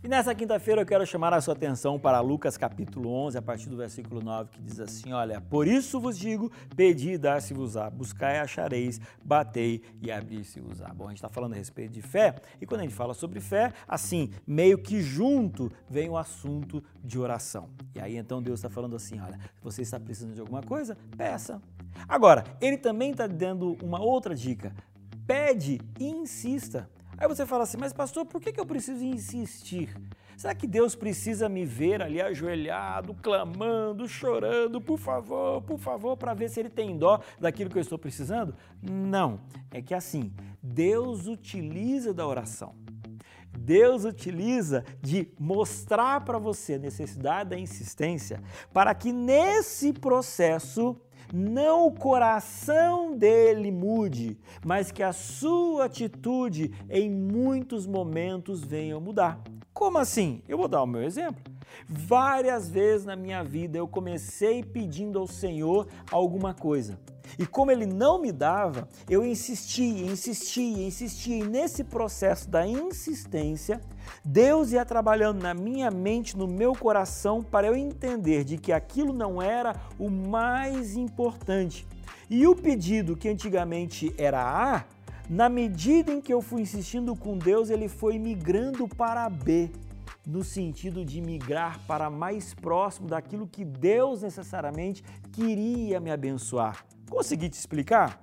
E nessa quinta-feira eu quero chamar a sua atenção para Lucas capítulo 11, a partir do versículo 9, que diz assim: Olha, por isso vos digo: pedi e dar-se-vos-á, buscai e achareis, batei e abrir-se-vos-á. Bom, a gente está falando a respeito de fé, e quando a gente fala sobre fé, assim, meio que junto vem o assunto de oração. E aí então Deus está falando assim: Olha, você está precisando de alguma coisa, peça. Agora, ele também está dando uma outra dica: pede e insista. Aí você fala assim, mas pastor, por que, que eu preciso insistir? Será que Deus precisa me ver ali ajoelhado, clamando, chorando, por favor, por favor, para ver se Ele tem dó daquilo que eu estou precisando? Não, é que assim, Deus utiliza da oração. Deus utiliza de mostrar para você a necessidade da insistência para que nesse processo não o coração dele mude, mas que a sua atitude em muitos momentos venha a mudar. Como assim? Eu vou dar o meu exemplo. Várias vezes na minha vida eu comecei pedindo ao Senhor alguma coisa. E como ele não me dava, eu insistia, insistia, insistia. E nesse processo da insistência, Deus ia trabalhando na minha mente, no meu coração, para eu entender de que aquilo não era o mais importante. E o pedido que antigamente era A, na medida em que eu fui insistindo com Deus, ele foi migrando para B no sentido de migrar para mais próximo daquilo que Deus necessariamente queria me abençoar. Consegui te explicar?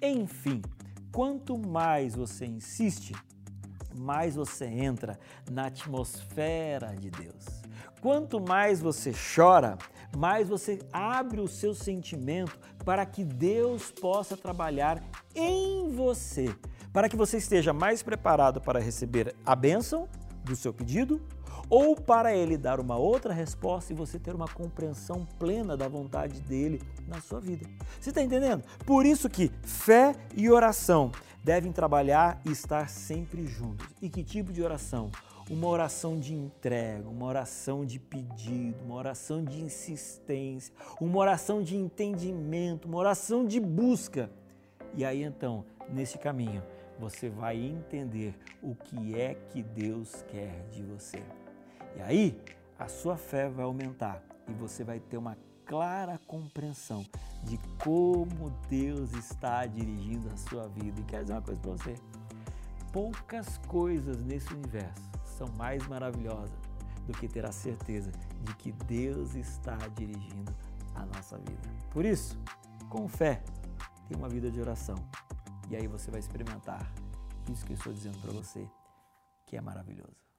Enfim, quanto mais você insiste, mais você entra na atmosfera de Deus. Quanto mais você chora, mais você abre o seu sentimento para que Deus possa trabalhar em você, para que você esteja mais preparado para receber a bênção do seu pedido ou para ele dar uma outra resposta e você ter uma compreensão plena da vontade dele na sua vida. Você está entendendo? Por isso que fé e oração devem trabalhar e estar sempre juntos. E que tipo de oração? Uma oração de entrega, uma oração de pedido, uma oração de insistência, uma oração de entendimento, uma oração de busca. E aí então, nesse caminho, você vai entender o que é que Deus quer de você. E aí a sua fé vai aumentar e você vai ter uma clara compreensão de como Deus está dirigindo a sua vida. E quero dizer uma coisa para você: poucas coisas nesse universo são mais maravilhosas do que ter a certeza de que Deus está dirigindo a nossa vida. Por isso, com fé, tenha uma vida de oração. E aí você vai experimentar isso que eu estou dizendo para você, que é maravilhoso.